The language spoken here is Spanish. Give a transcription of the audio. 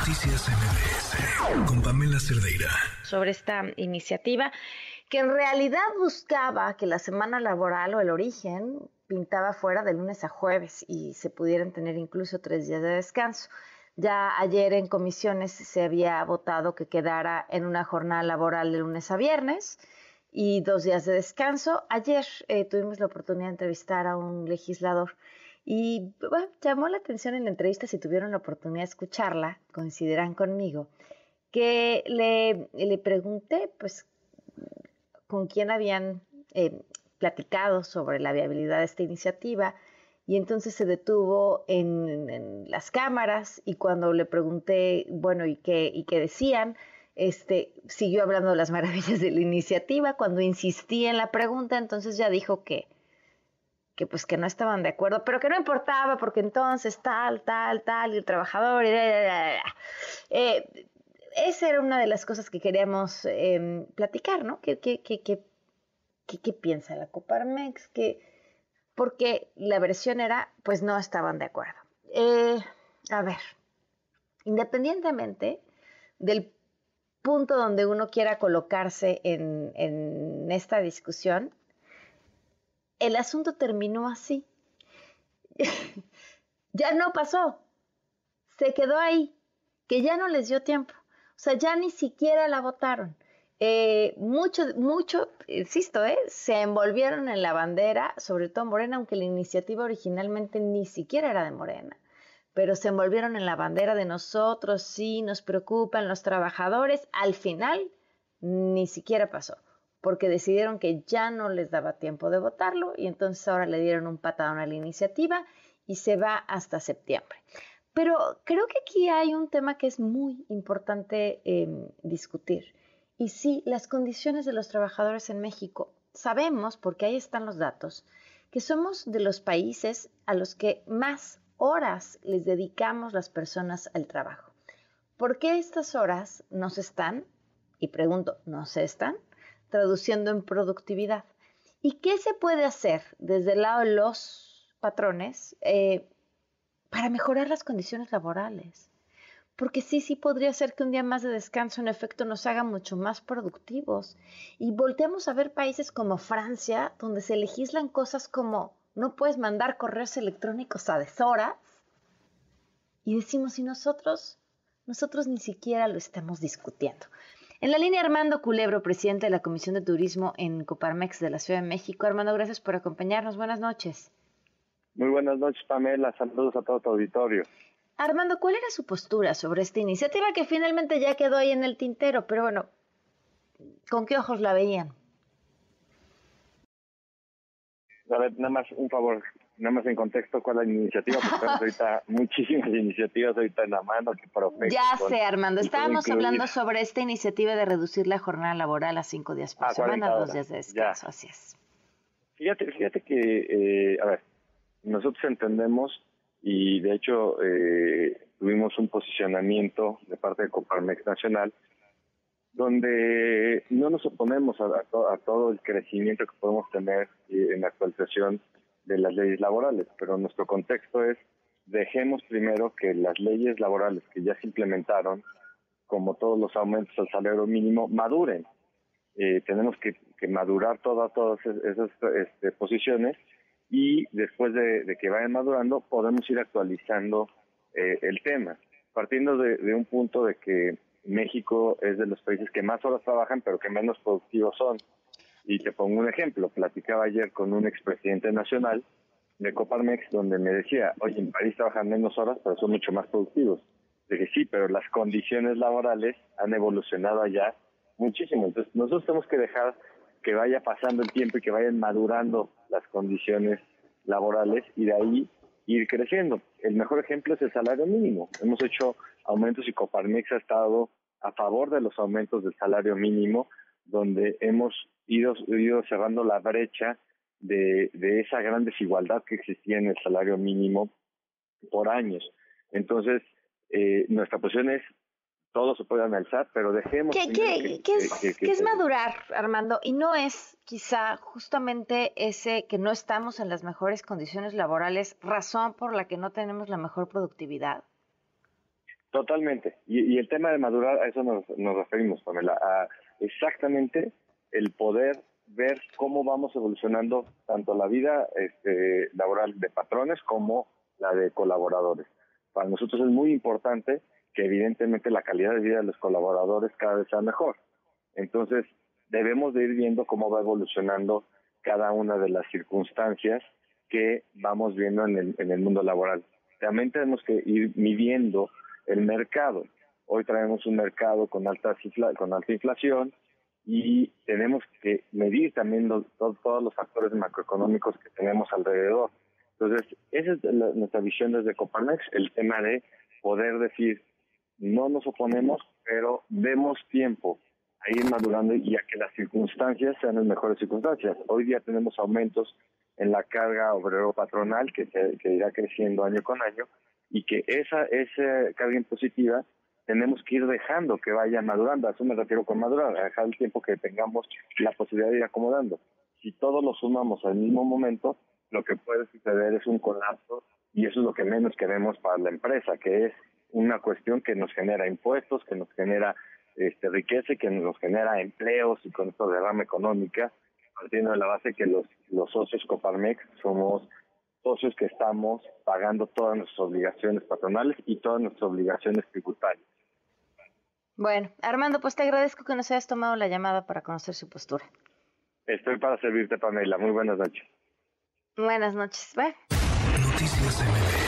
Noticias MBS con Pamela Cerdeira. Sobre esta iniciativa que en realidad buscaba que la semana laboral o el origen pintaba fuera de lunes a jueves y se pudieran tener incluso tres días de descanso. Ya ayer en comisiones se había votado que quedara en una jornada laboral de lunes a viernes y dos días de descanso. Ayer eh, tuvimos la oportunidad de entrevistar a un legislador y llamó la atención en la entrevista, si tuvieron la oportunidad de escucharla, coincidirán conmigo, que le, le pregunté pues con quién habían eh, platicado sobre la viabilidad de esta iniciativa y entonces se detuvo en, las cámaras y cuando le pregunté, bueno, ¿y qué, y qué decían? Este, siguió hablando de las maravillas de la iniciativa. Cuando insistí en la pregunta, entonces ya dijo que, que pues que no estaban de acuerdo, pero que no importaba porque entonces tal, tal, tal, y el trabajador, y eh, esa era una de las cosas que queríamos em, platicar, ¿no? ¿Qué, qué, qué, qué, piensa la Coparmex? Que, porque la versión era, pues no estaban de acuerdo. Eh, a ver, independientemente del punto donde uno quiera colocarse en, en esta discusión, el asunto terminó así. ya no pasó. Se quedó ahí, que ya no les dio tiempo. O sea, ya ni siquiera la votaron. Eh, mucho, mucho, insisto, eh, se envolvieron en la bandera, sobre todo Morena, aunque la iniciativa originalmente ni siquiera era de Morena, pero se envolvieron en la bandera de nosotros, sí, nos preocupan los trabajadores. Al final, ni siquiera pasó porque decidieron que ya no les daba tiempo de votarlo y entonces ahora le dieron un patadón a la iniciativa y se va hasta septiembre. Pero creo que aquí hay un tema que es muy importante em, discutir. Y sí, las condiciones de los trabajadores en México. Sabemos, porque ahí están los datos, que somos de los países a los que más horas les dedicamos las personas al trabajo. ¿Por qué estas horas no se están? Y pregunto, ¿no se están? Traduciendo en productividad. ¿Y qué se puede hacer desde el lado de los patrones eh, para mejorar las condiciones laborales? Porque sí, sí podría ser que un día más de descanso en efecto nos haga mucho más productivos. Y volteamos a ver países como Francia, donde se legislan cosas como no puedes mandar correos electrónicos a deshoras. Y decimos, y nosotros, nosotros ni siquiera lo estamos discutiendo. En la línea Armando Culebro, presidente de la Comisión de Turismo en Coparmex de la Ciudad de México. Armando, gracias por acompañarnos. Buenas noches. Muy buenas noches, Pamela. Saludos a todo tu auditorio. Armando, ¿cuál era su postura sobre esta iniciativa que finalmente ya quedó ahí en el tintero? Pero bueno, ¿con qué ojos la veían? A ver, nada más un favor, nada más en contexto cuál es la iniciativa, porque tenemos ahorita muchísimas iniciativas ahorita en la mano que Ya sé, Armando, estábamos hablando sobre esta iniciativa de reducir la jornada laboral a cinco días por semana, dos días de descanso, así es. Fíjate, fíjate que, eh, a ver, nosotros entendemos y de hecho eh, tuvimos un posicionamiento de parte de Coparmex Nacional donde no nos oponemos a, a, todo el crecimiento que podemos tener eh, en la actualización de las leyes laborales, pero nuestro contexto es dejemos primero que las leyes laborales que ya se implementaron, como todos los aumentos al salario mínimo, maduren. Eh, tenemos que, madurar todas esas este, posiciones y después de, que vayan madurando podemos ir actualizando eh, el tema, partiendo de, un punto de que México es de los países que más horas trabajan pero que menos productivos son. Y te pongo un ejemplo, platicaba ayer con un expresidente nacional de Coparmex donde me decía, oye, en París trabajan menos horas, pero son mucho más productivos. Dije, sí, pero las condiciones laborales han evolucionado allá muchísimo. Entonces, nosotros tenemos que dejar que vaya pasando el tiempo y que vayan madurando las condiciones laborales y de ahí ir creciendo. El mejor ejemplo es el salario mínimo. Hemos hecho aumentos y Coparmex ha estado a favor de los aumentos del salario mínimo, donde hemos ido, ido cerrando la brecha de, de esa gran desigualdad que existía en el salario mínimo por años. Entonces, eh, nuestra posición es todo se puede analizar, pero dejemos... ¿Qué, qué, qué es, ¿qué es madurar, Armando? Y no es quizá justamente ese que no estamos en las mejores condiciones laborales, razón por la que no tenemos la mejor productividad. Totalmente. Y, el tema de madurar, a eso nos, referimos, Pamela, a exactamente el poder ver cómo vamos evolucionando tanto la vida este, laboral de patrones como la de colaboradores. Para nosotros es muy importante que evidentemente la calidad de vida de los colaboradores cada vez sea mejor. Entonces, debemos de ir viendo cómo va evolucionando cada una de las circunstancias que vamos viendo en el, en el mundo laboral. También tenemos que ir midiendo el mercado. Hoy traemos un mercado con con alta inflación y tenemos que medir también todos los factores macroeconómicos que tenemos alrededor. Entonces, esa es nuestra visión desde Coparmex, el tema de poder decir, no nos oponemos, pero demos tiempo a ir madurando y a que las circunstancias sean las mejores circunstancias. Hoy día tenemos aumentos en la carga obrero patronal que, que irá creciendo año con año y que esa, esa carga impositiva tenemos que ir dejando que vaya madurando. A eso me refiero con madurar, a dejar el tiempo que tengamos la posibilidad de ir acomodando. Si todos lo sumamos al mismo momento, lo que puede suceder es un colapso y eso es lo que menos queremos para la empresa, que es una cuestión que nos genera impuestos, que nos genera este, riqueza y que nos genera empleos y con esto derrama económica, partiendo de la base que los, los socios Coparmex somos socios que estamos pagando todas nuestras obligaciones patronales y todas nuestras obligaciones tributarias. Bueno, Armando, pues te agradezco que nos hayas tomado la llamada para conocer su postura. Estoy para servirte, Pamela. Muy buenas noches. Buenas noches. Bye. Noticias